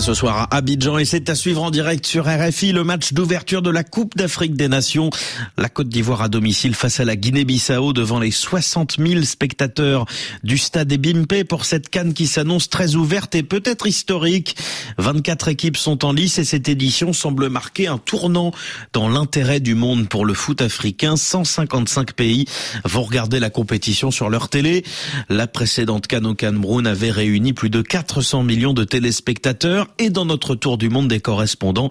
Ce soir à Abidjan et c'est à suivre en direct sur RFI le match d'ouverture de la Coupe d'Afrique des Nations. La Côte d'Ivoire à domicile face à la Guinée-Bissau devant les 60 000 spectateurs du stade Ebimpe pour cette canne qui s'annonce très ouverte et peut-être historique. 24 équipes sont en lice et cette édition semble marquer un tournant dans l'intérêt du monde pour le foot africain. 155 pays vont regarder la compétition sur leur télé. La précédente canne au Cameroun avait réuni plus de 400 millions de téléspectateurs et dans notre tour du monde des correspondants,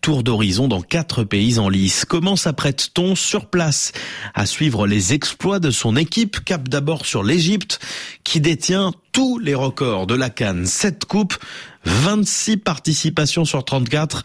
tour d'horizon dans quatre pays en lice. Comment s'apprête-t-on sur place à suivre les exploits de son équipe? Cap d'abord sur l'Égypte qui détient tous les records de la Cannes. 7 coupes, 26 participations sur 34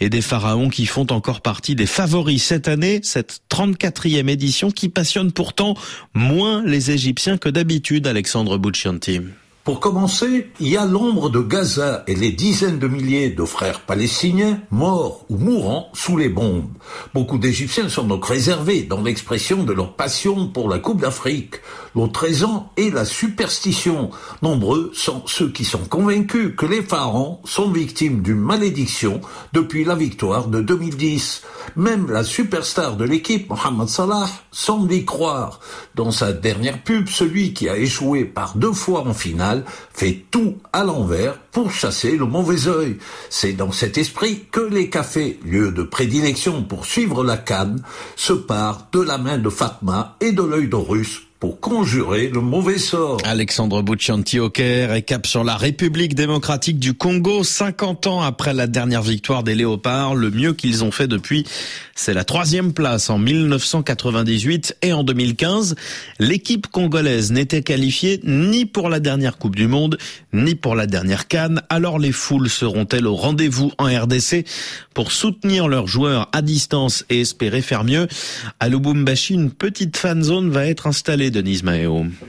et des pharaons qui font encore partie des favoris cette année, cette 34e édition qui passionne pourtant moins les Égyptiens que d'habitude, Alexandre Bouchianti. Pour commencer, il y a l'ombre de Gaza et les dizaines de milliers de frères palestiniens morts ou mourants sous les bombes. Beaucoup d'Égyptiens sont donc réservés dans l'expression de leur passion pour la Coupe d'Afrique. L'autre raison est la superstition. Nombreux sont ceux qui sont convaincus que les pharaons sont victimes d'une malédiction depuis la victoire de 2010. Même la superstar de l'équipe, Mohamed Salah, semble y croire. Dans sa dernière pub, celui qui a échoué par deux fois en finale fait tout à l'envers pour chasser le mauvais œil. C'est dans cet esprit que les cafés, lieu de prédilection pour suivre la canne, se partent de la main de Fatma et de l'œil d'Horus pour conjurer le mauvais sort. Alexandre Bouchanti au Caire cap sur la République démocratique du Congo, 50 ans après la dernière victoire des Léopards. Le mieux qu'ils ont fait depuis, c'est la troisième place en 1998 et en 2015. L'équipe congolaise n'était qualifiée ni pour la dernière Coupe du Monde, ni pour la dernière Cannes. Alors les foules seront-elles au rendez-vous en RDC pour soutenir leurs joueurs à distance et espérer faire mieux? À Lubumbashi, une petite fan zone va être installée Denise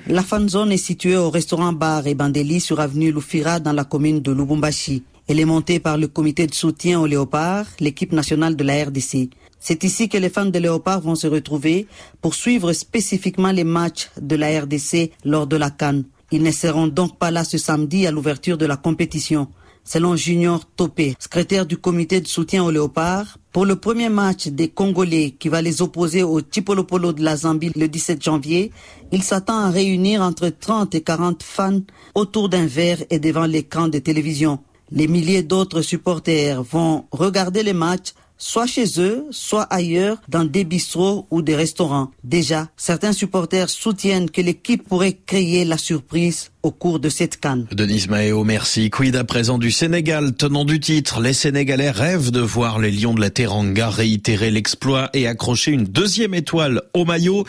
La fan zone est située au restaurant Bar et Bandeli sur avenue Lufira dans la commune de Lubumbashi. Elle est montée par le comité de soutien aux léopards, l'équipe nationale de la RDC. C'est ici que les fans de léopards vont se retrouver pour suivre spécifiquement les matchs de la RDC lors de la Cannes. Ils ne seront donc pas là ce samedi à l'ouverture de la compétition selon Junior Topé, secrétaire du comité de soutien aux léopards, pour le premier match des Congolais qui va les opposer au Tipolopolo de la Zambie le 17 janvier, il s'attend à réunir entre 30 et 40 fans autour d'un verre et devant l'écran de télévision. Les milliers d'autres supporters vont regarder les matchs soit chez eux, soit ailleurs, dans des bistrots ou des restaurants. Déjà, certains supporters soutiennent que l'équipe pourrait créer la surprise au cours de cette canne. Denise Maéo, merci. Quid à présent du Sénégal, tenant du titre. Les Sénégalais rêvent de voir les Lions de la Teranga réitérer l'exploit et accrocher une deuxième étoile au maillot.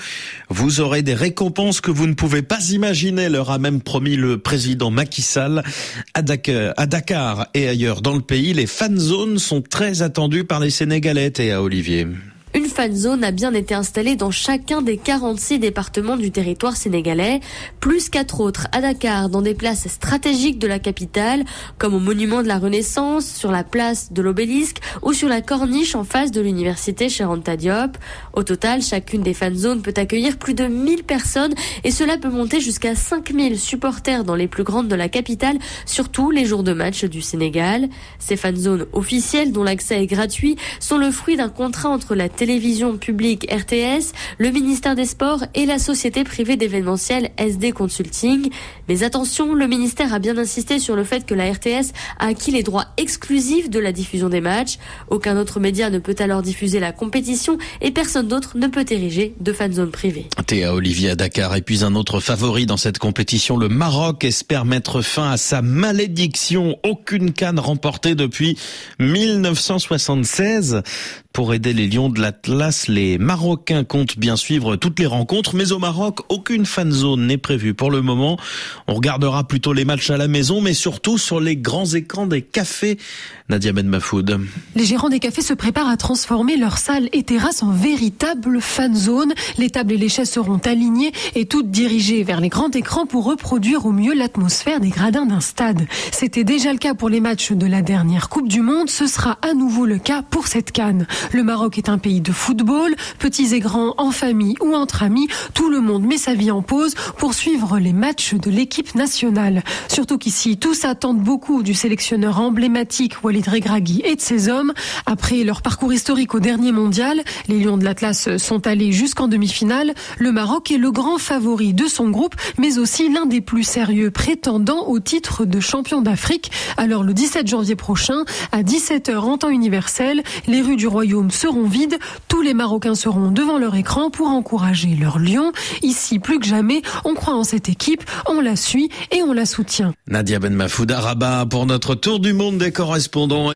Vous aurez des récompenses que vous ne pouvez pas imaginer, leur a même promis le président Macky Sall. À Dakar, à Dakar et ailleurs dans le pays, les fan zones sont très attendues par les Sénégalais et à Olivier. Une fan zone a bien été installée dans chacun des 46 départements du territoire sénégalais, plus quatre autres à Dakar, dans des places stratégiques de la capitale, comme au monument de la Renaissance, sur la place de l'obélisque ou sur la corniche en face de l'université Charenta Diop. Au total, chacune des fan zones peut accueillir plus de 1000 personnes et cela peut monter jusqu'à 5000 supporters dans les plus grandes de la capitale, surtout les jours de match du Sénégal. Ces fan zones officielles, dont l'accès est gratuit, sont le fruit d'un contrat entre la télévision publique RTS, le ministère des Sports et la société privée d'événementiel SD Consulting. Mais attention, le ministère a bien insisté sur le fait que la RTS a acquis les droits exclusifs de la diffusion des matchs. Aucun autre média ne peut alors diffuser la compétition et personne d'autre ne peut ériger de fan zone privée. Théa Olivier à Dakar et puis un autre favori dans cette compétition, le Maroc espère mettre fin à sa malédiction. Aucune canne remportée depuis 1976. Pour aider les Lions de l'Atlas, les Marocains comptent bien suivre toutes les rencontres, mais au Maroc, aucune fan zone n'est prévue pour le moment. On regardera plutôt les matchs à la maison, mais surtout sur les grands écrans des cafés. Nadia Ben Mafoud. Les gérants des cafés se préparent à transformer leurs salles et terrasses en véritable fan zone. Les tables et les chaises seront alignées et toutes dirigées vers les grands écrans pour reproduire au mieux l'atmosphère des gradins d'un stade. C'était déjà le cas pour les matchs de la dernière Coupe du Monde. Ce sera à nouveau le cas pour cette canne. Le Maroc est un pays de football, petits et grands, en famille ou entre amis, tout le monde met sa vie en pause pour suivre les matchs de l'équipe nationale. Surtout qu'ici, tous attendent beaucoup du sélectionneur emblématique Walid Regragui et de ses hommes. Après leur parcours historique au dernier mondial, les Lions de l'Atlas sont allés jusqu'en demi-finale. Le Maroc est le grand favori de son groupe, mais aussi l'un des plus sérieux prétendants au titre de champion d'Afrique. Alors le 17 janvier prochain, à 17h en temps universel, les rues du Royaume seront vides. Tous les Marocains seront devant leur écran pour encourager leur lion. Ici, plus que jamais, on croit en cette équipe, on la suit et on la soutient. Nadia Ben Mafouda Rabat pour notre tour du monde des correspondants.